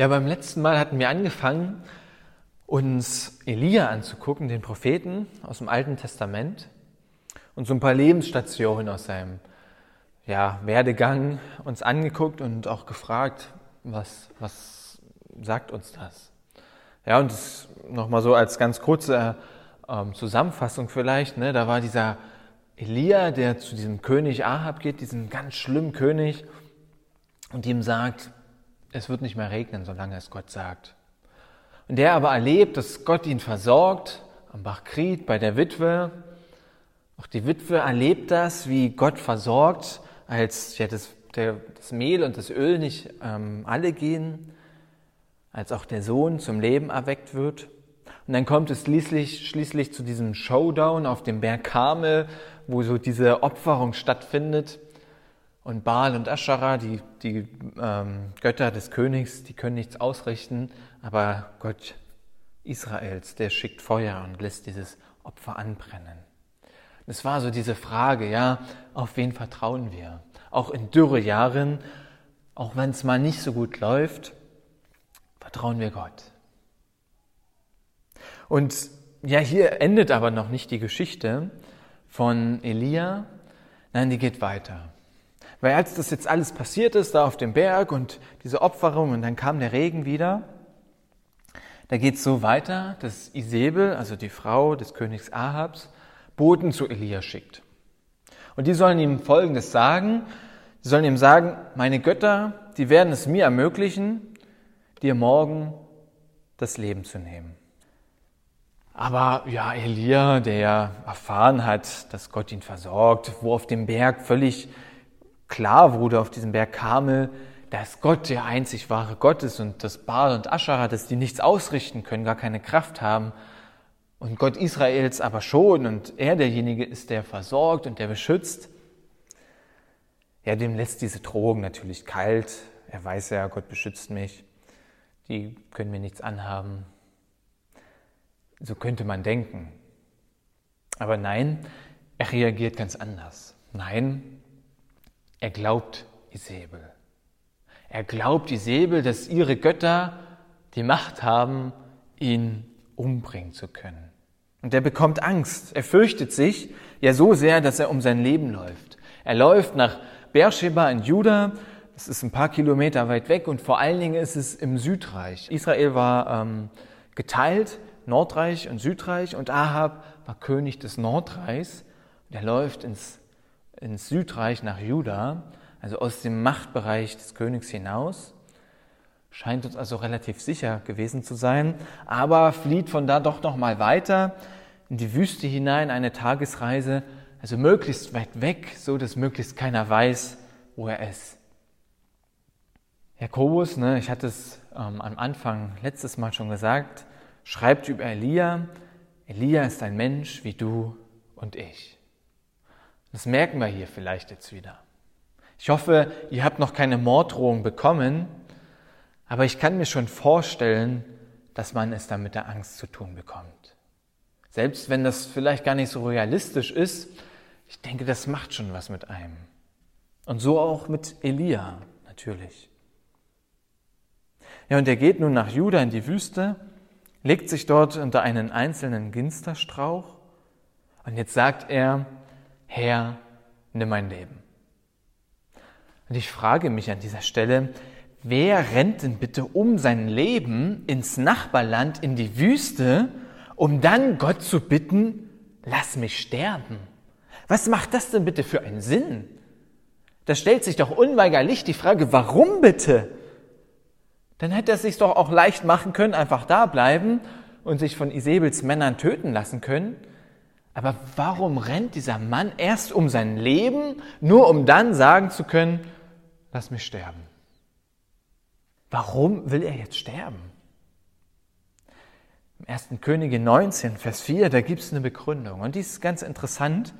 Ja, beim letzten Mal hatten wir angefangen, uns Elia anzugucken, den Propheten aus dem Alten Testament und so ein paar Lebensstationen aus seinem ja, Werdegang uns angeguckt und auch gefragt, was, was sagt uns das? Ja, und das nochmal so als ganz kurze ähm, Zusammenfassung vielleicht, ne, da war dieser Elia, der zu diesem König Ahab geht, diesem ganz schlimmen König, und ihm sagt, es wird nicht mehr regnen, solange es Gott sagt. Und der aber erlebt, dass Gott ihn versorgt am Bach Kriet bei der Witwe. Auch die Witwe erlebt das, wie Gott versorgt, als ja, das, der, das Mehl und das Öl nicht ähm, alle gehen, als auch der Sohn zum Leben erweckt wird. Und dann kommt es schließlich, schließlich zu diesem Showdown auf dem Berg Karmel, wo so diese Opferung stattfindet. Und Baal und Aschara, die, die ähm, Götter des Königs, die können nichts ausrichten, aber Gott Israels, der schickt Feuer und lässt dieses Opfer anbrennen. Es war so diese Frage, ja, auf wen vertrauen wir? Auch in Dürrejahren, auch wenn es mal nicht so gut läuft, vertrauen wir Gott. Und ja, hier endet aber noch nicht die Geschichte von Elia, nein, die geht weiter. Weil als das jetzt alles passiert ist, da auf dem Berg und diese Opferung und dann kam der Regen wieder, da geht es so weiter, dass Isabel, also die Frau des Königs Ahabs, Boten zu Elia schickt. Und die sollen ihm Folgendes sagen. Sie sollen ihm sagen, meine Götter, die werden es mir ermöglichen, dir morgen das Leben zu nehmen. Aber ja, Elia, der erfahren hat, dass Gott ihn versorgt, wo auf dem Berg völlig klar wurde auf diesem Berg Karmel, dass Gott der einzig wahre Gott ist und dass Baal und Aschara, dass die nichts ausrichten können, gar keine Kraft haben und Gott Israels aber schon und er derjenige ist, der versorgt und der beschützt. Ja, dem lässt diese Drohung natürlich kalt. Er weiß ja, Gott beschützt mich. Die können mir nichts anhaben. So könnte man denken. Aber nein, er reagiert ganz anders. Nein, er glaubt Isabel. Er glaubt Isabel, dass ihre Götter die Macht haben, ihn umbringen zu können. Und er bekommt Angst. Er fürchtet sich ja so sehr, dass er um sein Leben läuft. Er läuft nach Beersheba in Juda. Das ist ein paar Kilometer weit weg und vor allen Dingen ist es im Südreich. Israel war ähm, geteilt, Nordreich und Südreich und Ahab war König des Nordreichs. Und er läuft ins ins Südreich nach Juda, also aus dem Machtbereich des Königs hinaus. Scheint uns also relativ sicher gewesen zu sein, aber flieht von da doch noch mal weiter in die Wüste hinein, eine Tagesreise, also möglichst weit weg, so dass möglichst keiner weiß, wo er ist. Jakobus, ne, ich hatte es ähm, am Anfang letztes Mal schon gesagt, schreibt über Elia, Elia ist ein Mensch wie du und ich. Das merken wir hier vielleicht jetzt wieder. Ich hoffe, ihr habt noch keine Morddrohung bekommen, aber ich kann mir schon vorstellen, dass man es dann mit der Angst zu tun bekommt. Selbst wenn das vielleicht gar nicht so realistisch ist, ich denke, das macht schon was mit einem. Und so auch mit Elia natürlich. Ja, und er geht nun nach Juda in die Wüste, legt sich dort unter einen einzelnen Ginsterstrauch und jetzt sagt er, Herr, nimm mein Leben. Und ich frage mich an dieser Stelle, wer rennt denn bitte um sein Leben ins Nachbarland, in die Wüste, um dann Gott zu bitten, lass mich sterben? Was macht das denn bitte für einen Sinn? Da stellt sich doch unweigerlich die Frage, warum bitte? Dann hätte er es sich doch auch leicht machen können, einfach da bleiben und sich von Isabels Männern töten lassen können. Aber warum rennt dieser Mann erst um sein Leben, nur um dann sagen zu können, lass mich sterben? warum will er jetzt sterben? Im 1. Könige 19, Vers 4, da gibt es eine Begründung. Und die ist ganz interessant,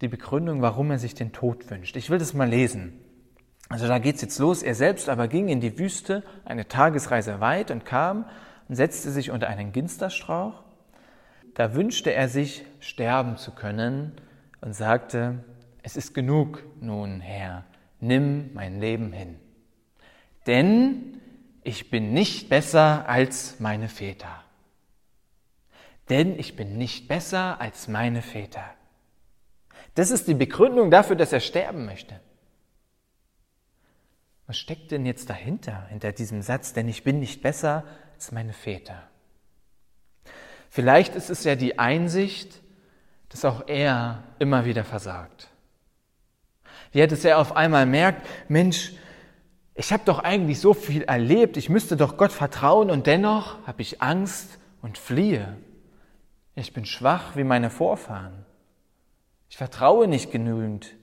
die Begründung, warum er sich den Tod wünscht. Ich will das mal lesen. Also da geht's jetzt los. Er selbst aber ging in die Wüste, eine Tagesreise weit und kam und setzte sich unter einen Ginsterstrauch. Da wünschte er sich, sterben zu können und sagte, es ist genug nun, Herr, nimm mein Leben hin. Denn ich bin nicht besser als meine Väter. Denn ich bin nicht besser als meine Väter. Das ist die Begründung dafür, dass er sterben möchte. Was steckt denn jetzt dahinter, hinter diesem Satz, denn ich bin nicht besser als meine Väter? Vielleicht ist es ja die Einsicht, dass auch er immer wieder versagt. Wie das er auf einmal merkt, Mensch, ich habe doch eigentlich so viel erlebt, ich müsste doch Gott vertrauen und dennoch habe ich Angst und fliehe. Ich bin schwach wie meine Vorfahren. Ich vertraue nicht genügend,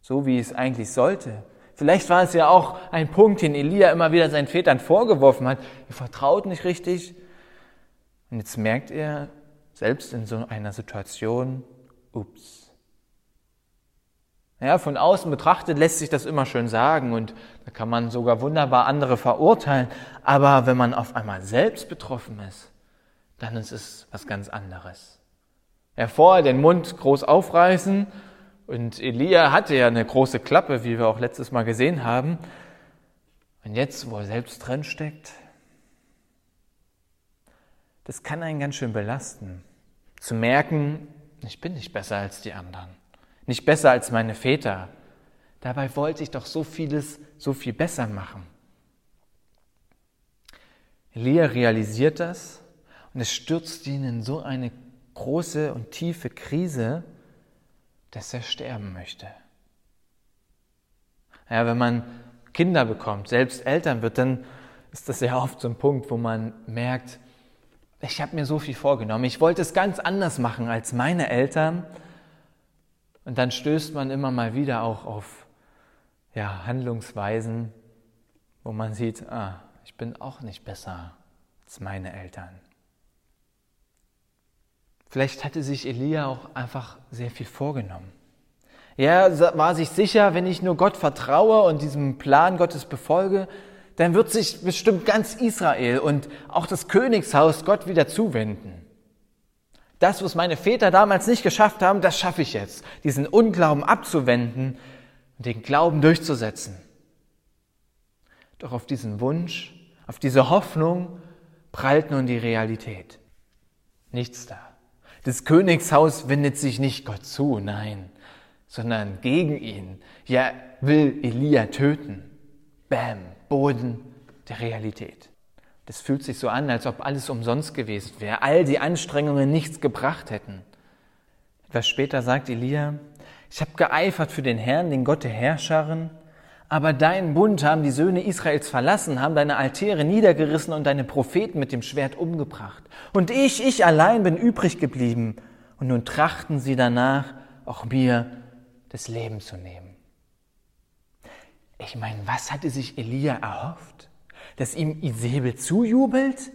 so wie es eigentlich sollte. Vielleicht war es ja auch ein Punkt, den Elia immer wieder seinen Vätern vorgeworfen hat. Ihr vertraut nicht richtig. Und jetzt merkt er selbst in so einer Situation, ups. Ja, von außen betrachtet lässt sich das immer schön sagen und da kann man sogar wunderbar andere verurteilen. Aber wenn man auf einmal selbst betroffen ist, dann ist es was ganz anderes. Ja, vorher den Mund groß aufreißen und Elia hatte ja eine große Klappe, wie wir auch letztes Mal gesehen haben. Und jetzt, wo er selbst drin steckt, das kann einen ganz schön belasten. Zu merken, ich bin nicht besser als die anderen, nicht besser als meine Väter. Dabei wollte ich doch so vieles so viel besser machen. Elia realisiert das und es stürzt ihn in so eine große und tiefe Krise, dass er sterben möchte. Ja, wenn man Kinder bekommt, selbst Eltern wird, dann ist das ja oft so ein Punkt, wo man merkt, ich habe mir so viel vorgenommen, ich wollte es ganz anders machen als meine Eltern. Und dann stößt man immer mal wieder auch auf ja, Handlungsweisen, wo man sieht, ah, ich bin auch nicht besser als meine Eltern. Vielleicht hatte sich Elia auch einfach sehr viel vorgenommen. Er war sich sicher, wenn ich nur Gott vertraue und diesem Plan Gottes befolge, dann wird sich bestimmt ganz Israel und auch das Königshaus Gott wieder zuwenden. Das, was meine Väter damals nicht geschafft haben, das schaffe ich jetzt. Diesen Unglauben abzuwenden und den Glauben durchzusetzen. Doch auf diesen Wunsch, auf diese Hoffnung prallt nun die Realität. Nichts da. Das Königshaus wendet sich nicht Gott zu, nein, sondern gegen ihn. Ja, will Elia töten. Bam, Boden der Realität. Das fühlt sich so an, als ob alles umsonst gewesen wäre, all die Anstrengungen nichts gebracht hätten. Etwas später sagt Elia, ich habe geeifert für den Herrn, den Gott der Herrscherin, aber deinen Bund haben die Söhne Israels verlassen, haben deine Altäre niedergerissen und deine Propheten mit dem Schwert umgebracht. Und ich, ich allein bin übrig geblieben. Und nun trachten sie danach, auch mir das Leben zu nehmen. Ich meine, was hatte sich Elia erhofft? Dass ihm Isabel zujubelt?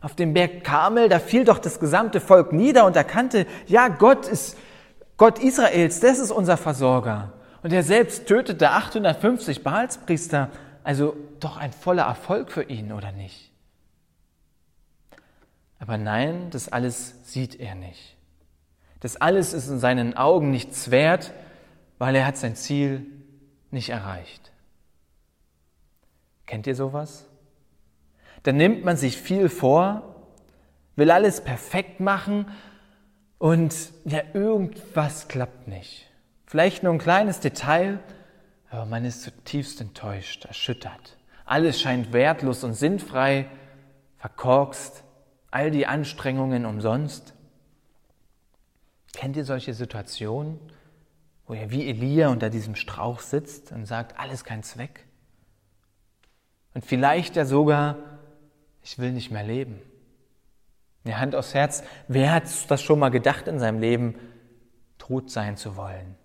Auf dem Berg Karmel, da fiel doch das gesamte Volk nieder und erkannte, ja, Gott ist Gott Israels, das ist unser Versorger. Und er selbst tötete 850 Baalspriester, also doch ein voller Erfolg für ihn, oder nicht? Aber nein, das alles sieht er nicht. Das alles ist in seinen Augen nichts wert, weil er hat sein Ziel nicht erreicht. Kennt ihr sowas? Dann nimmt man sich viel vor, will alles perfekt machen und ja, irgendwas klappt nicht. Vielleicht nur ein kleines Detail, aber man ist zutiefst enttäuscht, erschüttert. Alles scheint wertlos und sinnfrei, verkorkst, all die Anstrengungen umsonst. Kennt ihr solche Situationen, wo er wie Elia unter diesem Strauch sitzt und sagt, alles kein Zweck? Und vielleicht ja sogar, ich will nicht mehr leben. Die Hand aufs Herz, wer hat das schon mal gedacht in seinem Leben, tot sein zu wollen?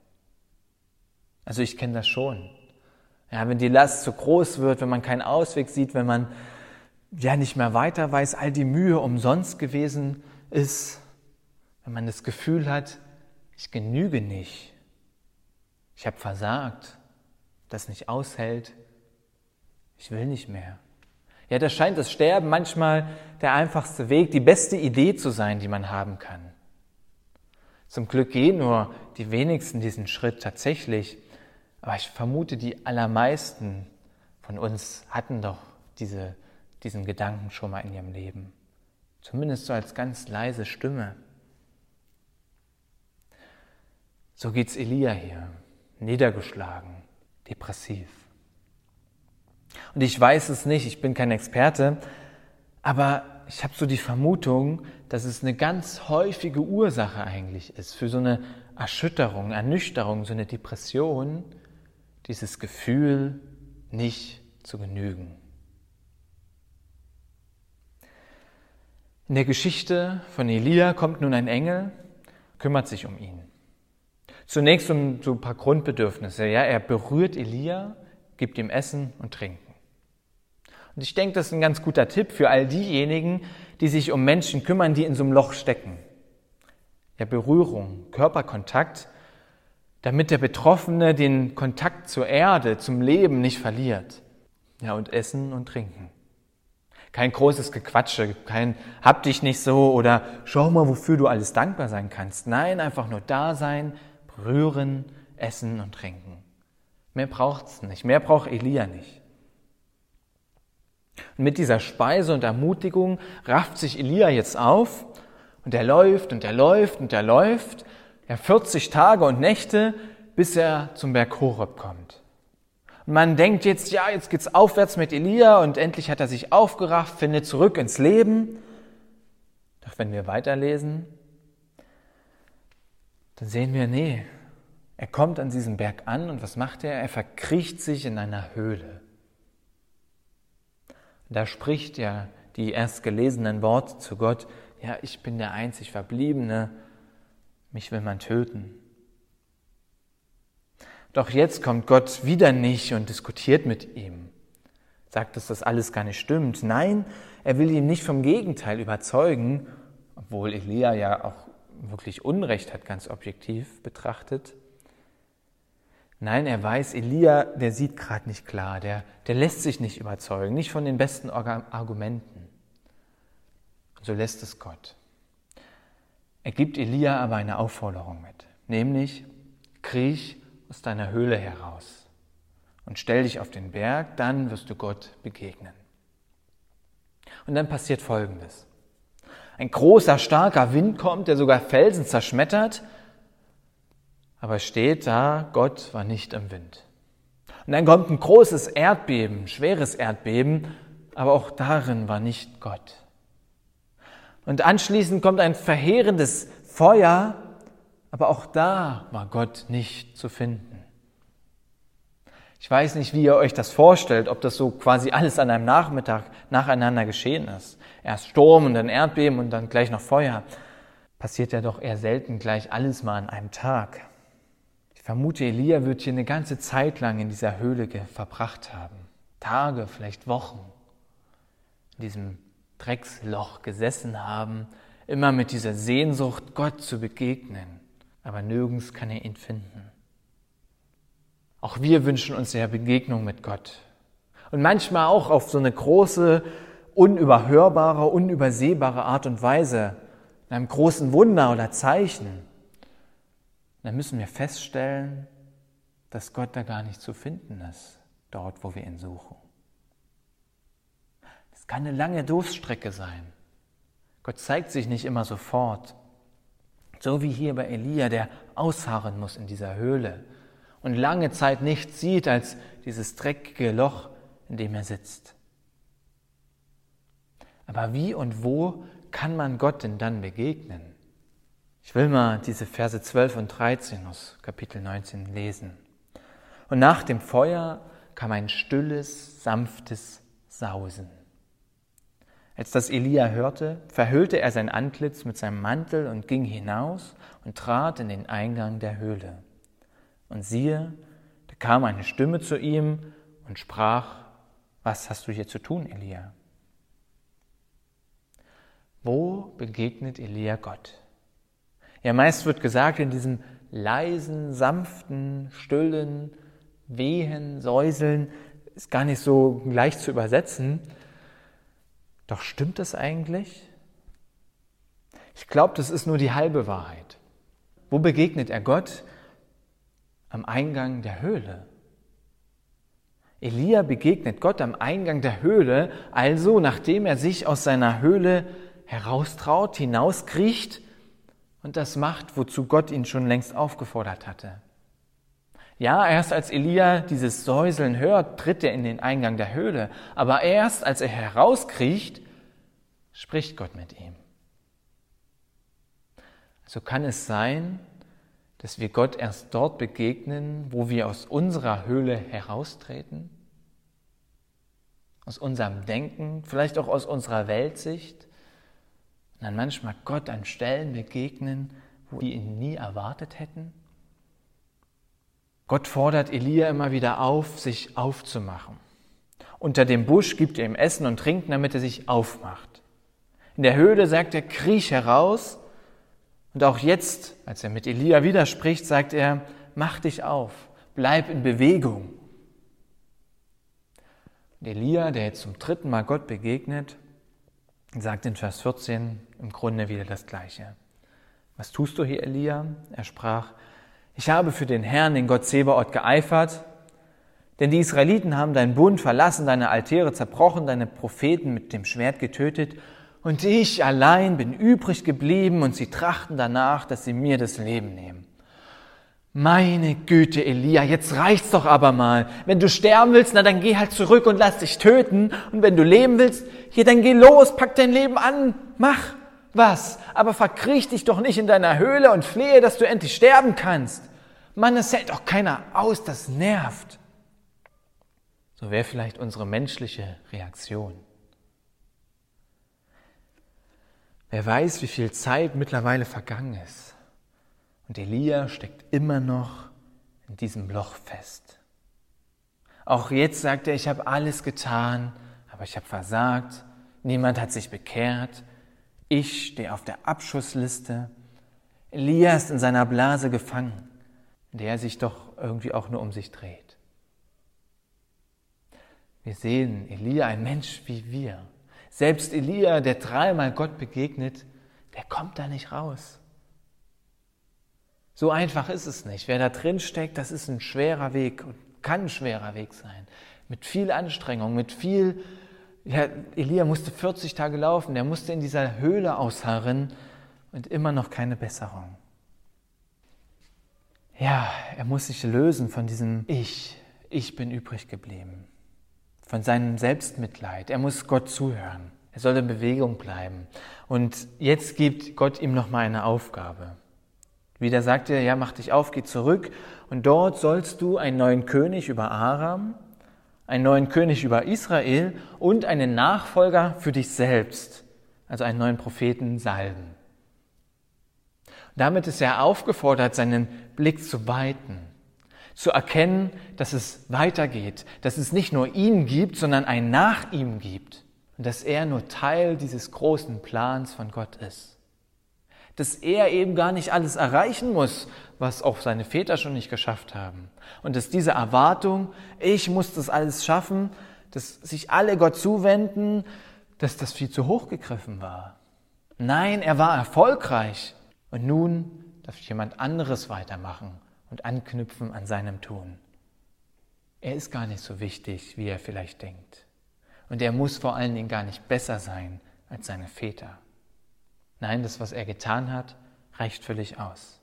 Also ich kenne das schon. Ja, wenn die Last zu groß wird, wenn man keinen Ausweg sieht, wenn man ja nicht mehr weiter weiß, all die Mühe umsonst gewesen ist, wenn man das Gefühl hat, ich genüge nicht, ich habe versagt, das nicht aushält, ich will nicht mehr. Ja, da scheint das Sterben manchmal der einfachste Weg, die beste Idee zu sein, die man haben kann. Zum Glück gehen nur die wenigsten diesen Schritt tatsächlich, aber ich vermute, die allermeisten von uns hatten doch diese, diesen Gedanken schon mal in ihrem Leben. Zumindest so als ganz leise Stimme. So geht's Elia hier, niedergeschlagen, depressiv. Und ich weiß es nicht, ich bin kein Experte, aber ich habe so die Vermutung, dass es eine ganz häufige Ursache eigentlich ist für so eine Erschütterung, Ernüchterung, so eine Depression, dieses Gefühl, nicht zu genügen. In der Geschichte von Elia kommt nun ein Engel, kümmert sich um ihn. Zunächst um so ein paar Grundbedürfnisse. Ja, er berührt Elia, gibt ihm Essen und Trinken. Und ich denke, das ist ein ganz guter Tipp für all diejenigen, die sich um Menschen kümmern, die in so einem Loch stecken. Ja, Berührung, Körperkontakt, damit der Betroffene den Kontakt zur Erde, zum Leben nicht verliert. Ja, und Essen und Trinken. Kein großes Gequatsche, kein hab dich nicht so oder schau mal, wofür du alles dankbar sein kannst. Nein, einfach nur da sein, berühren, essen und trinken. Mehr braucht's nicht, mehr braucht Elia nicht. Und mit dieser Speise und Ermutigung rafft sich Elia jetzt auf und er läuft und er läuft und er läuft, ja 40 Tage und Nächte, bis er zum Berg Horeb kommt. Und man denkt jetzt, ja, jetzt geht's aufwärts mit Elia und endlich hat er sich aufgerafft, findet zurück ins Leben. Doch wenn wir weiterlesen, dann sehen wir, nee, er kommt an diesem Berg an und was macht er? Er verkriecht sich in einer Höhle. Da spricht ja die erst gelesenen Worte zu Gott, ja, ich bin der einzig Verbliebene, mich will man töten. Doch jetzt kommt Gott wieder nicht und diskutiert mit ihm, sagt, dass das alles gar nicht stimmt. Nein, er will ihn nicht vom Gegenteil überzeugen, obwohl Elia ja auch wirklich Unrecht hat, ganz objektiv betrachtet. Nein, er weiß, Elia, der sieht gerade nicht klar, der, der lässt sich nicht überzeugen, nicht von den besten Argumenten. Und so lässt es Gott. Er gibt Elia aber eine Aufforderung mit, nämlich kriech aus deiner Höhle heraus und stell dich auf den Berg, dann wirst du Gott begegnen. Und dann passiert Folgendes. Ein großer, starker Wind kommt, der sogar Felsen zerschmettert aber steht da, Gott war nicht im Wind. Und dann kommt ein großes Erdbeben, schweres Erdbeben, aber auch darin war nicht Gott. Und anschließend kommt ein verheerendes Feuer, aber auch da war Gott nicht zu finden. Ich weiß nicht, wie ihr euch das vorstellt, ob das so quasi alles an einem Nachmittag nacheinander geschehen ist. Erst Sturm und dann Erdbeben und dann gleich noch Feuer. Passiert ja doch eher selten gleich alles mal an einem Tag vermute, Elia wird hier eine ganze Zeit lang in dieser Höhle verbracht haben. Tage, vielleicht Wochen. In diesem Drecksloch gesessen haben, immer mit dieser Sehnsucht, Gott zu begegnen. Aber nirgends kann er ihn finden. Auch wir wünschen uns ja Begegnung mit Gott. Und manchmal auch auf so eine große, unüberhörbare, unübersehbare Art und Weise, in einem großen Wunder oder Zeichen dann müssen wir feststellen, dass Gott da gar nicht zu finden ist, dort, wo wir ihn suchen. Es kann eine lange Durststrecke sein. Gott zeigt sich nicht immer sofort. So wie hier bei Elia, der ausharren muss in dieser Höhle und lange Zeit nichts sieht als dieses dreckige Loch, in dem er sitzt. Aber wie und wo kann man Gott denn dann begegnen? Ich will mal diese Verse 12 und 13 aus Kapitel 19 lesen. Und nach dem Feuer kam ein stilles, sanftes Sausen. Als das Elia hörte, verhüllte er sein Antlitz mit seinem Mantel und ging hinaus und trat in den Eingang der Höhle. Und siehe, da kam eine Stimme zu ihm und sprach, was hast du hier zu tun, Elia? Wo begegnet Elia Gott? Ja, meist wird gesagt, in diesem leisen, sanften, stillen, Wehen, Säuseln, ist gar nicht so leicht zu übersetzen. Doch stimmt das eigentlich? Ich glaube, das ist nur die halbe Wahrheit. Wo begegnet er Gott? Am Eingang der Höhle. Elia begegnet Gott am Eingang der Höhle, also nachdem er sich aus seiner Höhle heraustraut, hinauskriecht und das macht, wozu Gott ihn schon längst aufgefordert hatte. Ja, erst als Elia dieses Säuseln hört, tritt er in den Eingang der Höhle, aber erst als er herauskriecht, spricht Gott mit ihm. So kann es sein, dass wir Gott erst dort begegnen, wo wir aus unserer Höhle heraustreten, aus unserem Denken, vielleicht auch aus unserer Weltsicht, und dann manchmal Gott an Stellen begegnen, wo wir ihn nie erwartet hätten. Gott fordert Elia immer wieder auf, sich aufzumachen. Unter dem Busch gibt er ihm Essen und Trinken, damit er sich aufmacht. In der Höhle sagt er, kriech heraus und auch jetzt, als er mit Elia widerspricht, sagt er, mach dich auf, bleib in Bewegung. Und Elia, der jetzt zum dritten Mal Gott begegnet, sagt in Vers 14 im Grunde wieder das Gleiche. Was tust du hier, Elia? Er sprach, ich habe für den Herrn, den Gott Zebaoth, geeifert, denn die Israeliten haben deinen Bund verlassen, deine Altäre zerbrochen, deine Propheten mit dem Schwert getötet und ich allein bin übrig geblieben und sie trachten danach, dass sie mir das Leben nehmen. Meine Güte, Elia, jetzt reicht's doch aber mal. Wenn du sterben willst, na dann geh halt zurück und lass dich töten. Und wenn du leben willst, hier dann geh los, pack dein Leben an, mach was. Aber verkriech dich doch nicht in deiner Höhle und flehe, dass du endlich sterben kannst. Mann, es hält doch keiner aus, das nervt. So wäre vielleicht unsere menschliche Reaktion. Wer weiß, wie viel Zeit mittlerweile vergangen ist. Und Elia steckt immer noch in diesem Loch fest. Auch jetzt sagt er, ich habe alles getan, aber ich habe versagt. Niemand hat sich bekehrt. Ich stehe auf der Abschussliste. Elia ist in seiner Blase gefangen, in der er sich doch irgendwie auch nur um sich dreht. Wir sehen Elia, ein Mensch wie wir, selbst Elia, der dreimal Gott begegnet, der kommt da nicht raus. So einfach ist es nicht. Wer da drin steckt, das ist ein schwerer Weg und kann ein schwerer Weg sein. Mit viel Anstrengung, mit viel. Ja, Elia musste 40 Tage laufen, der musste in dieser Höhle ausharren und immer noch keine Besserung. Ja, er muss sich lösen von diesem Ich. Ich bin übrig geblieben von seinem Selbstmitleid. Er muss Gott zuhören. Er soll in Bewegung bleiben. Und jetzt gibt Gott ihm noch mal eine Aufgabe. Wieder sagt er, ja, mach dich auf, geh zurück. Und dort sollst du einen neuen König über Aram, einen neuen König über Israel und einen Nachfolger für dich selbst, also einen neuen Propheten salben. Damit ist er aufgefordert, seinen Blick zu weiten zu erkennen, dass es weitergeht, dass es nicht nur ihn gibt, sondern ein nach ihm gibt und dass er nur Teil dieses großen Plans von Gott ist. Dass er eben gar nicht alles erreichen muss, was auch seine Väter schon nicht geschafft haben. Und dass diese Erwartung, ich muss das alles schaffen, dass sich alle Gott zuwenden, dass das viel zu hoch gegriffen war. Nein, er war erfolgreich. Und nun darf jemand anderes weitermachen und anknüpfen an seinem Tun. Er ist gar nicht so wichtig, wie er vielleicht denkt. Und er muss vor allen Dingen gar nicht besser sein als seine Väter. Nein, das, was er getan hat, reicht völlig aus.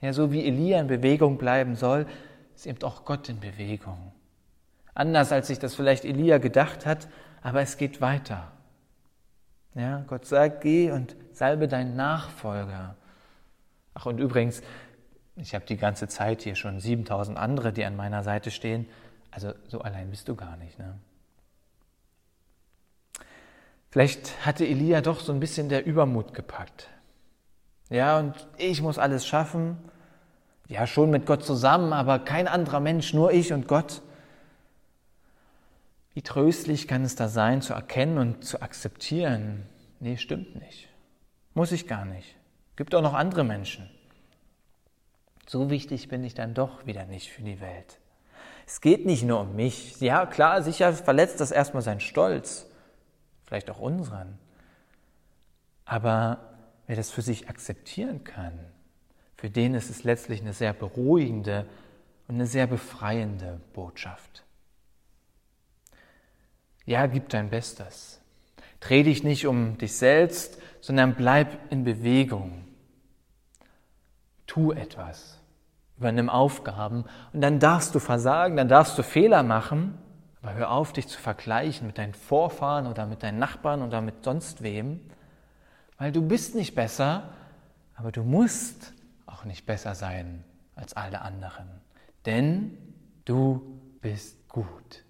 Ja, so wie Elia in Bewegung bleiben soll, ist eben auch Gott in Bewegung. Anders als sich das vielleicht Elia gedacht hat, aber es geht weiter. Ja, Gott sagt, geh und salbe deinen Nachfolger. Ach, und übrigens, ich habe die ganze Zeit hier schon 7000 andere, die an meiner Seite stehen. Also so allein bist du gar nicht. Ne? Vielleicht hatte Elia doch so ein bisschen der Übermut gepackt. Ja, und ich muss alles schaffen. Ja, schon mit Gott zusammen, aber kein anderer Mensch, nur ich und Gott. Wie tröstlich kann es da sein, zu erkennen und zu akzeptieren? Nee, stimmt nicht. Muss ich gar nicht. Gibt auch noch andere Menschen. So wichtig bin ich dann doch wieder nicht für die Welt. Es geht nicht nur um mich. Ja, klar, sicher verletzt das erstmal seinen Stolz, vielleicht auch unseren. Aber wer das für sich akzeptieren kann, für den ist es letztlich eine sehr beruhigende und eine sehr befreiende Botschaft. Ja, gib dein Bestes. Dreh dich nicht um dich selbst, sondern bleib in Bewegung. Tu etwas. Übernimm Aufgaben und dann darfst du versagen, dann darfst du Fehler machen, aber hör auf, dich zu vergleichen mit deinen Vorfahren oder mit deinen Nachbarn oder mit sonst wem, weil du bist nicht besser, aber du musst auch nicht besser sein als alle anderen, denn du bist gut.